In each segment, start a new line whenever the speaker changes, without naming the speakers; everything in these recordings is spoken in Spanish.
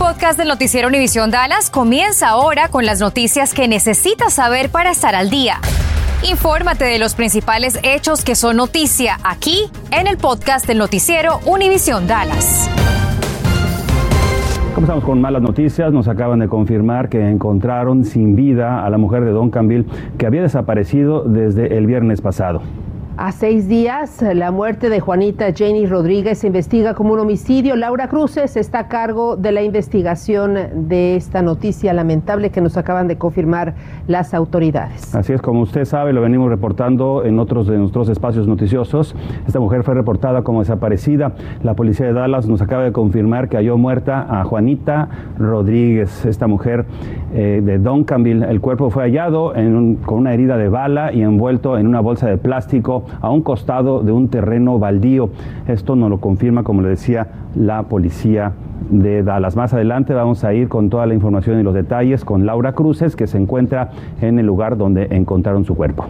podcast del noticiero Univisión Dallas comienza ahora con las noticias que necesitas saber para estar al día. Infórmate de los principales hechos que son noticia aquí en el podcast del noticiero Univisión Dallas.
Comenzamos con malas noticias. Nos acaban de confirmar que encontraron sin vida a la mujer de Don Campbell que había desaparecido desde el viernes pasado.
A seis días, la muerte de Juanita Jenny Rodríguez se investiga como un homicidio. Laura Cruces está a cargo de la investigación de esta noticia lamentable que nos acaban de confirmar las autoridades.
Así es, como usted sabe, lo venimos reportando en otros de nuestros espacios noticiosos. Esta mujer fue reportada como desaparecida. La policía de Dallas nos acaba de confirmar que halló muerta a Juanita Rodríguez, esta mujer eh, de Duncanville. El cuerpo fue hallado con una herida de bala y envuelto en una bolsa de plástico a un costado de un terreno baldío. Esto nos lo confirma, como le decía, la policía de Dallas. Más adelante vamos a ir con toda la información y los detalles con Laura Cruces, que se encuentra en el lugar donde encontraron su cuerpo.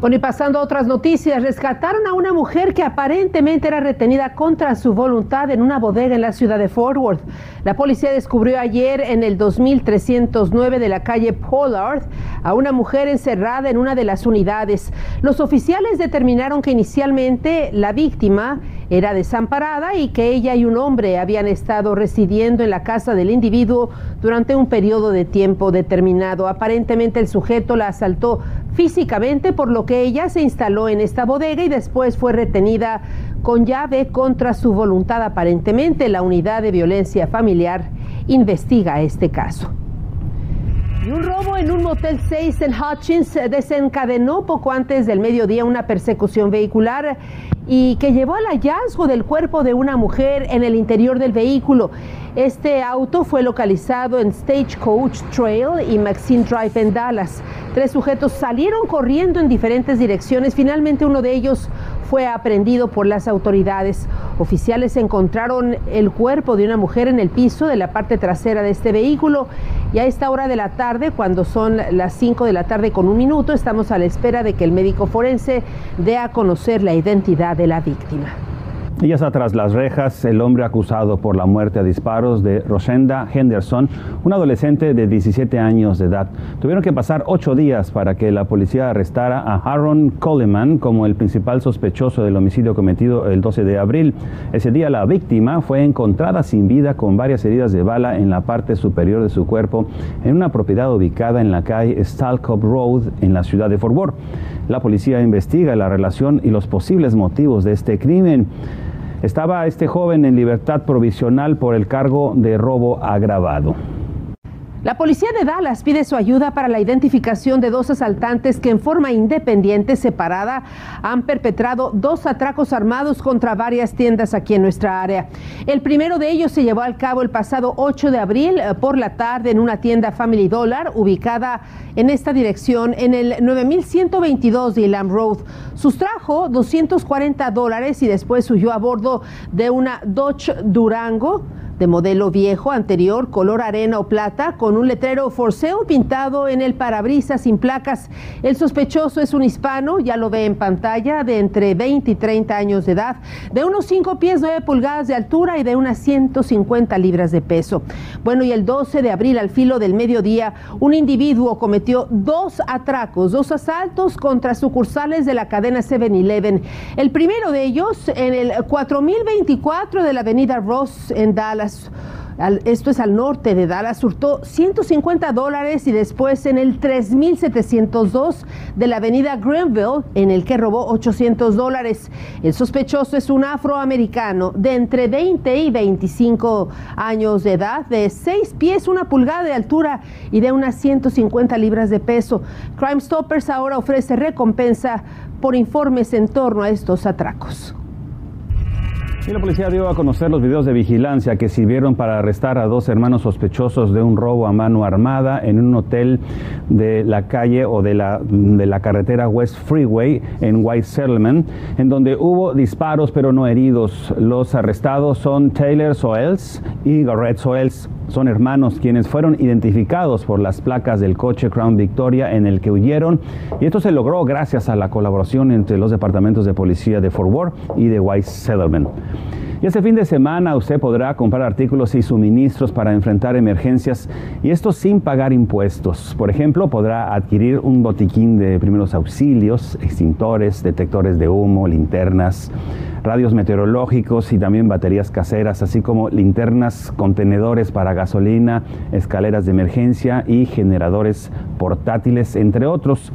Bueno, y pasando a otras noticias, rescataron a una mujer que aparentemente era retenida contra su voluntad en una bodega en la ciudad de Fort Worth. La policía descubrió ayer en el 2309 de la calle Pollard a una mujer encerrada en una de las unidades. Los oficiales determinaron que inicialmente la víctima era desamparada y que ella y un hombre habían estado residiendo en la casa del individuo durante un periodo de tiempo determinado. Aparentemente el sujeto la asaltó físicamente, por lo que ella se instaló en esta bodega y después fue retenida con llave contra su voluntad. Aparentemente la unidad de violencia familiar investiga este caso. Y un robo en un Motel 6 en Hutchins desencadenó poco antes del mediodía una persecución vehicular y que llevó al hallazgo del cuerpo de una mujer en el interior del vehículo. Este auto fue localizado en Stagecoach Trail y Maxine Drive en Dallas. Tres sujetos salieron corriendo en diferentes direcciones. Finalmente uno de ellos fue aprendido por las autoridades. Oficiales encontraron el cuerpo de una mujer en el piso de la parte trasera de este vehículo y a esta hora de la tarde, cuando son las 5 de la tarde con un minuto, estamos a la espera de que el médico forense dé a conocer la identidad de la víctima.
Está tras las rejas el hombre acusado por la muerte a disparos de Rosenda Henderson, una adolescente de 17 años de edad. Tuvieron que pasar ocho días para que la policía arrestara a Aaron Coleman como el principal sospechoso del homicidio cometido el 12 de abril. Ese día la víctima fue encontrada sin vida con varias heridas de bala en la parte superior de su cuerpo en una propiedad ubicada en la calle Stalcop Road en la ciudad de Fort Worth. La policía investiga la relación y los posibles motivos de este crimen. Estaba este joven en libertad provisional por el cargo de robo agravado.
La policía de Dallas pide su ayuda para la identificación de dos asaltantes que en forma independiente, separada, han perpetrado dos atracos armados contra varias tiendas aquí en nuestra área. El primero de ellos se llevó al cabo el pasado 8 de abril eh, por la tarde en una tienda Family Dollar ubicada en esta dirección en el 9122 de Elam Road. Sustrajo 240 dólares y después huyó a bordo de una Dodge Durango de modelo viejo anterior, color arena o plata, con un letrero for sale pintado en el parabrisas sin placas. El sospechoso es un hispano, ya lo ve en pantalla, de entre 20 y 30 años de edad, de unos 5 pies 9 pulgadas de altura y de unas 150 libras de peso. Bueno, y el 12 de abril, al filo del mediodía, un individuo cometió dos atracos, dos asaltos contra sucursales de la cadena 7-Eleven. El primero de ellos en el 4024 de la avenida Ross en Dallas esto es al norte de Dallas, hurtó 150 dólares y después en el 3702 de la avenida Greenville, en el que robó 800 dólares. El sospechoso es un afroamericano de entre 20 y 25 años de edad, de 6 pies, una pulgada de altura y de unas 150 libras de peso. Crime Stoppers ahora ofrece recompensa por informes en torno a estos atracos.
La policía dio a conocer los videos de vigilancia que sirvieron para arrestar a dos hermanos sospechosos de un robo a mano armada en un hotel de la calle o de la, de la carretera West Freeway en White Settlement, en donde hubo disparos pero no heridos. Los arrestados son Taylor Soels y Garrett Soels. Son hermanos quienes fueron identificados por las placas del coche Crown Victoria en el que huyeron y esto se logró gracias a la colaboración entre los departamentos de policía de Fort Worth y de White Settlement. Y este fin de semana usted podrá comprar artículos y suministros para enfrentar emergencias y esto sin pagar impuestos. Por ejemplo, podrá adquirir un botiquín de primeros auxilios, extintores, detectores de humo, linternas, radios meteorológicos y también baterías caseras, así como linternas, contenedores para gasolina, escaleras de emergencia y generadores portátiles, entre otros.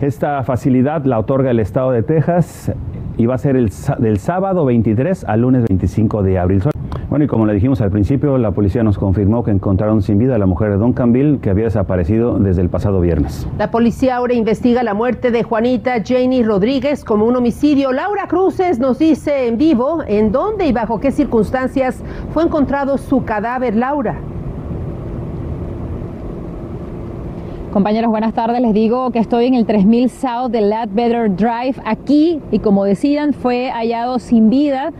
Esta facilidad la otorga el Estado de Texas y va a ser el, del sábado 23 al lunes 25 de abril. Bueno, y como le dijimos al principio, la policía nos confirmó que encontraron sin vida a la mujer de Duncanville que había desaparecido desde el pasado viernes.
La policía ahora investiga la muerte de Juanita Janie Rodríguez como un homicidio. Laura Cruces nos dice en vivo en dónde y bajo qué circunstancias fue encontrado su cadáver, Laura.
Compañeros, buenas tardes. Les digo que estoy en el 3000 South de Better Drive aquí y como decían fue hallado sin vida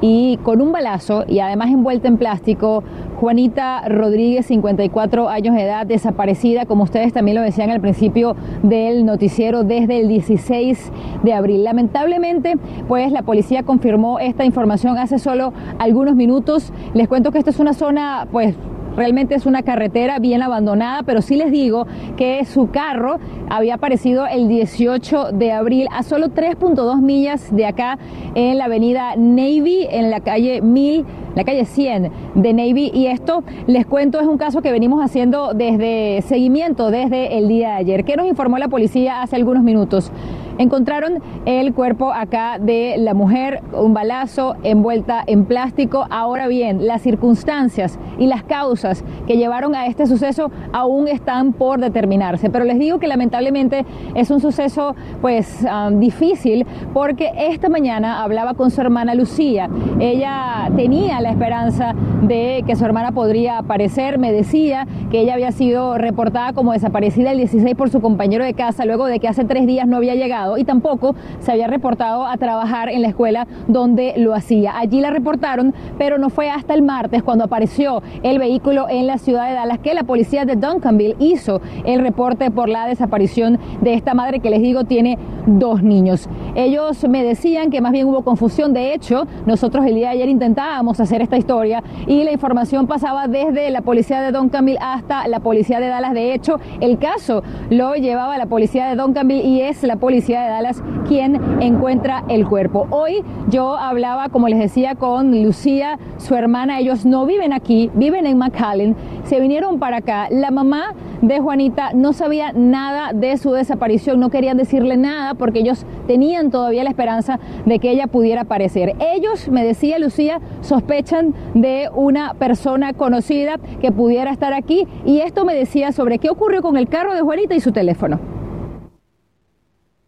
y con un balazo y además envuelta en plástico Juanita Rodríguez, 54 años de edad, desaparecida, como ustedes también lo decían al principio del noticiero, desde el 16 de abril. Lamentablemente, pues la policía confirmó esta información hace solo algunos minutos. Les cuento que esta es una zona, pues Realmente es una carretera bien abandonada, pero sí les digo que su carro había aparecido el 18 de abril a solo 3.2 millas de acá en la avenida Navy, en la calle 1000 la calle 100 de Navy. Y esto, les cuento, es un caso que venimos haciendo desde seguimiento desde el día de ayer. ¿Qué nos informó la policía hace algunos minutos? Encontraron el cuerpo acá de la mujer, un balazo envuelta en plástico. Ahora bien, las circunstancias y las causas que llevaron a este suceso aún están por determinarse. Pero les digo que lamentablemente es un suceso pues ah, difícil porque esta mañana hablaba con su hermana Lucía. Ella tenía la esperanza de que su hermana podría aparecer. Me decía que ella había sido reportada como desaparecida el 16 por su compañero de casa luego de que hace tres días no había llegado y tampoco se había reportado a trabajar en la escuela donde lo hacía. Allí la reportaron, pero no fue hasta el martes cuando apareció el vehículo en la ciudad de Dallas que la policía de Duncanville hizo el reporte por la desaparición de esta madre que les digo tiene dos niños. Ellos me decían que más bien hubo confusión. De hecho, nosotros el día de ayer intentábamos hacer esta historia y la información pasaba desde la policía de Duncanville hasta la policía de Dallas. De hecho, el caso lo llevaba la policía de Duncanville y es la policía de Dallas quien encuentra el cuerpo. Hoy yo hablaba, como les decía, con Lucía, su hermana. Ellos no viven aquí, viven en McAllen. Se vinieron para acá. La mamá de Juanita no sabía nada de su desaparición, no querían decirle nada porque ellos tenían todavía la esperanza de que ella pudiera aparecer. Ellos, me decía Lucía, sospechan de una persona conocida que pudiera estar aquí y esto me decía sobre qué ocurrió con el carro de Juanita y su teléfono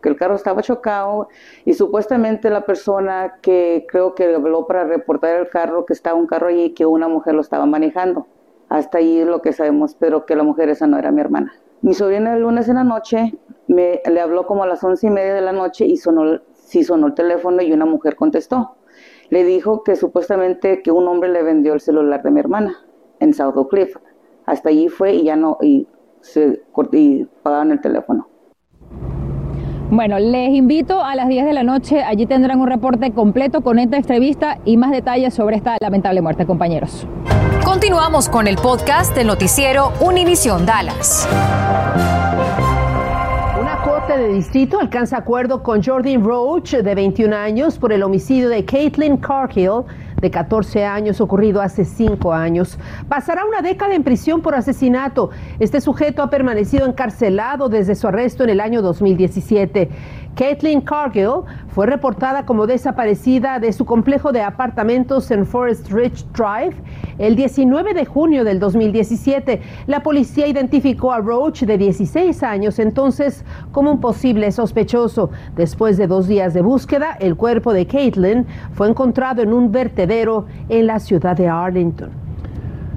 que el carro estaba chocado y supuestamente la persona que creo que habló para reportar el carro, que estaba un carro allí, que una mujer lo estaba manejando. Hasta ahí es lo que sabemos, pero que la mujer esa no era mi hermana. Mi sobrina el lunes en la noche me, le habló como a las once y media de la noche y sonó, sí sonó el teléfono y una mujer contestó. Le dijo que supuestamente que un hombre le vendió el celular de mi hermana en South Oak Cliff. Hasta allí fue y ya no, y se y pagaron el teléfono.
Bueno, les invito a las 10 de la noche, allí tendrán un reporte completo con esta entrevista y más detalles sobre esta lamentable muerte, compañeros.
Continuamos con el podcast del noticiero Univisión Dallas.
Una corte de distrito alcanza acuerdo con Jordan Roach, de 21 años, por el homicidio de Caitlin Cargill de 14 años ocurrido hace 5 años. Pasará una década en prisión por asesinato. Este sujeto ha permanecido encarcelado desde su arresto en el año 2017. Caitlin Cargill fue reportada como desaparecida de su complejo de apartamentos en Forest Ridge Drive el 19 de junio del 2017. La policía identificó a Roach de 16 años entonces como un posible sospechoso. Después de dos días de búsqueda, el cuerpo de Caitlin fue encontrado en un vertedero en la ciudad de Arlington.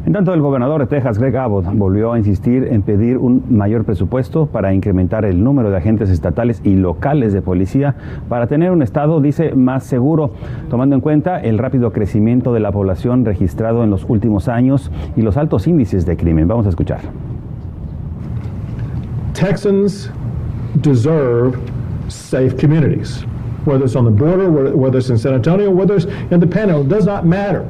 En tanto, el gobernador de Texas, Greg Abbott, volvió a insistir en pedir un mayor presupuesto para incrementar el número de agentes estatales y locales de policía para tener un estado, dice, más seguro, tomando en cuenta el rápido crecimiento de la población registrado en los últimos años y los altos índices de crimen. Vamos a escuchar.
Texans deserve safe communities. whether it's on the border, whether it's in San Antonio, whether it's in the Panhandle, does not matter.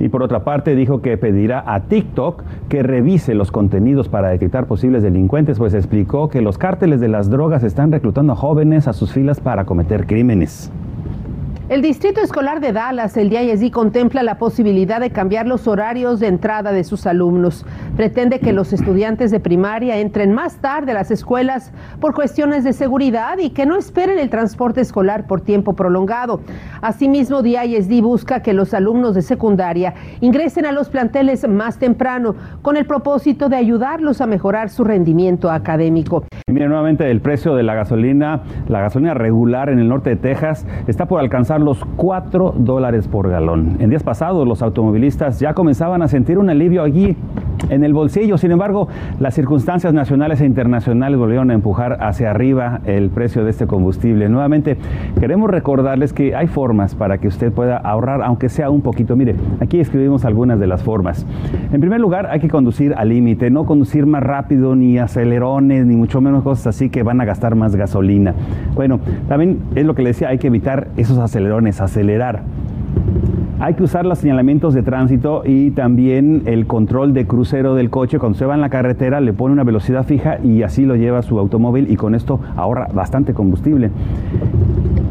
Y por otra parte dijo que pedirá a TikTok que revise los contenidos para detectar posibles delincuentes, pues explicó que los cárteles de las drogas están reclutando a jóvenes a sus filas para cometer crímenes.
El Distrito Escolar de Dallas, el DISD, contempla la posibilidad de cambiar los horarios de entrada de sus alumnos. Pretende que los estudiantes de primaria entren más tarde a las escuelas por cuestiones de seguridad y que no esperen el transporte escolar por tiempo prolongado. Asimismo, DISD busca que los alumnos de secundaria ingresen a los planteles más temprano con el propósito de ayudarlos a mejorar su rendimiento académico.
Y mire nuevamente el precio de la gasolina, la gasolina regular en el norte de Texas está por alcanzar los 4 dólares por galón. En días pasados los automovilistas ya comenzaban a sentir un alivio allí en el bolsillo. Sin embargo, las circunstancias nacionales e internacionales volvieron a empujar hacia arriba el precio de este combustible. Nuevamente, queremos recordarles que hay formas para que usted pueda ahorrar, aunque sea un poquito. Mire, aquí escribimos algunas de las formas. En primer lugar, hay que conducir al límite, no conducir más rápido, ni acelerones, ni mucho menos cosas así que van a gastar más gasolina. Bueno, también es lo que le decía, hay que evitar esos acelerones, acelerar. Hay que usar los señalamientos de tránsito y también el control de crucero del coche. Cuando se va en la carretera le pone una velocidad fija y así lo lleva su automóvil y con esto ahorra bastante combustible.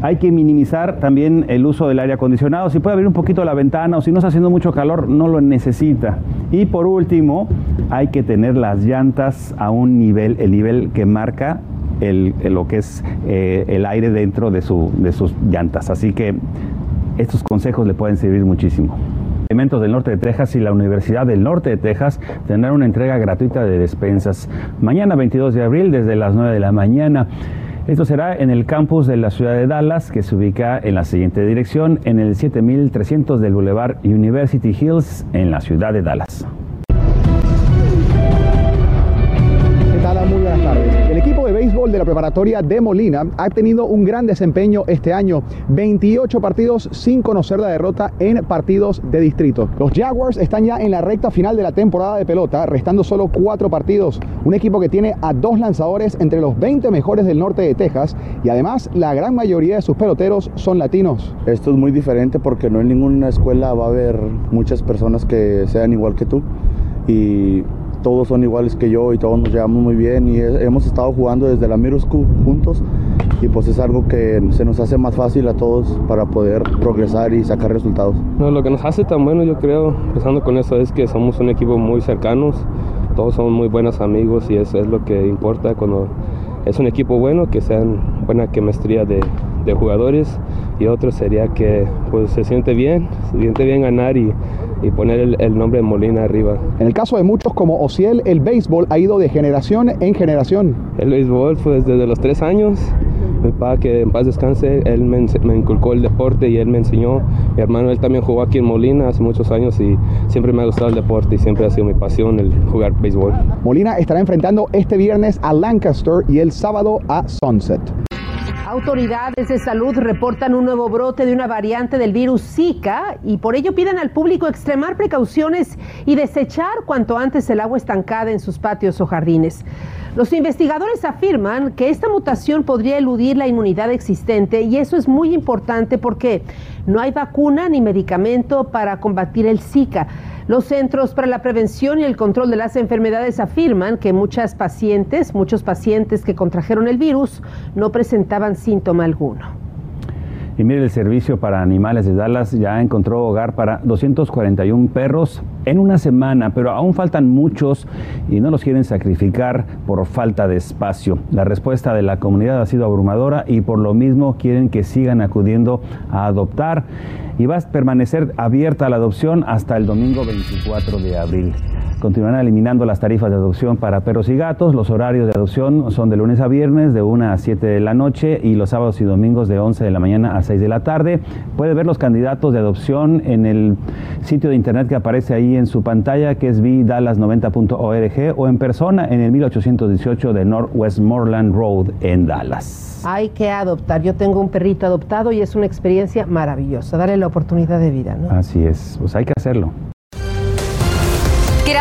Hay que minimizar también el uso del aire acondicionado. Si puede abrir un poquito la ventana o si no está haciendo mucho calor, no lo necesita. Y por último, hay que tener las llantas a un nivel, el nivel que marca el, lo que es eh, el aire dentro de, su, de sus llantas. Así que estos consejos le pueden servir muchísimo. Elementos del norte de Texas y la Universidad del Norte de Texas tendrán una entrega gratuita de despensas mañana 22 de abril desde las 9 de la mañana. Esto será en el campus de la ciudad de Dallas, que se ubica en la siguiente dirección, en el 7300 del Boulevard University Hills, en la ciudad de Dallas.
De la preparatoria de Molina ha tenido un gran desempeño este año. 28 partidos sin conocer la derrota en partidos de distrito. Los Jaguars están ya en la recta final de la temporada de pelota, restando solo cuatro partidos. Un equipo que tiene a dos lanzadores entre los 20 mejores del norte de Texas y además la gran mayoría de sus peloteros son latinos.
Esto es muy diferente porque no en ninguna escuela va a haber muchas personas que sean igual que tú. Y todos son iguales que yo y todos nos llevamos muy bien y hemos estado jugando desde la middle school juntos y pues es algo que se nos hace más fácil a todos para poder progresar y sacar resultados.
No, lo que nos hace tan bueno yo creo, empezando con eso, es que somos un equipo muy cercanos, todos somos muy buenos amigos y eso es lo que importa cuando es un equipo bueno, que sean buena quemestría de, de jugadores y otro sería que pues se siente bien, se siente bien ganar y y poner el, nombre de Molina arriba.
En el caso de muchos como Ociel, el béisbol ha ido de generación en generación.
El béisbol fue desde los tres años. Mi papá, que en paz descanse, él me, inculcó el deporte y él me enseñó. Mi hermano, él también jugó aquí en Molina hace muchos años y siempre me ha gustado el deporte y siempre ha sido mi pasión el jugar béisbol.
Molina estará enfrentando este viernes a Lancaster y el sábado a Sunset.
Autoridades de salud reportan un nuevo brote de una variante del virus Zika y por ello piden al público extremar precauciones y desechar cuanto antes el agua estancada en sus patios o jardines. Los investigadores afirman que esta mutación podría eludir la inmunidad existente y eso es muy importante porque no hay vacuna ni medicamento para combatir el Zika. Los Centros para la Prevención y el Control de las Enfermedades afirman que muchas pacientes, muchos pacientes que contrajeron el virus no presentaban síntoma alguno.
Y mire, el servicio para animales de Dallas ya encontró hogar para 241 perros en una semana, pero aún faltan muchos y no los quieren sacrificar por falta de espacio. La respuesta de la comunidad ha sido abrumadora y por lo mismo quieren que sigan acudiendo a adoptar y va a permanecer abierta la adopción hasta el domingo 24 de abril. Continuarán eliminando las tarifas de adopción para perros y gatos. Los horarios de adopción son de lunes a viernes de 1 a 7 de la noche y los sábados y domingos de 11 de la mañana a 6 de la tarde. Puede ver los candidatos de adopción en el sitio de internet que aparece ahí en su pantalla, que es vdallas90.org o en persona en el 1818 de North Westmoreland Road en Dallas.
Hay que adoptar. Yo tengo un perrito adoptado y es una experiencia maravillosa. Darle la oportunidad de vida, ¿no?
Así es, pues hay que hacerlo.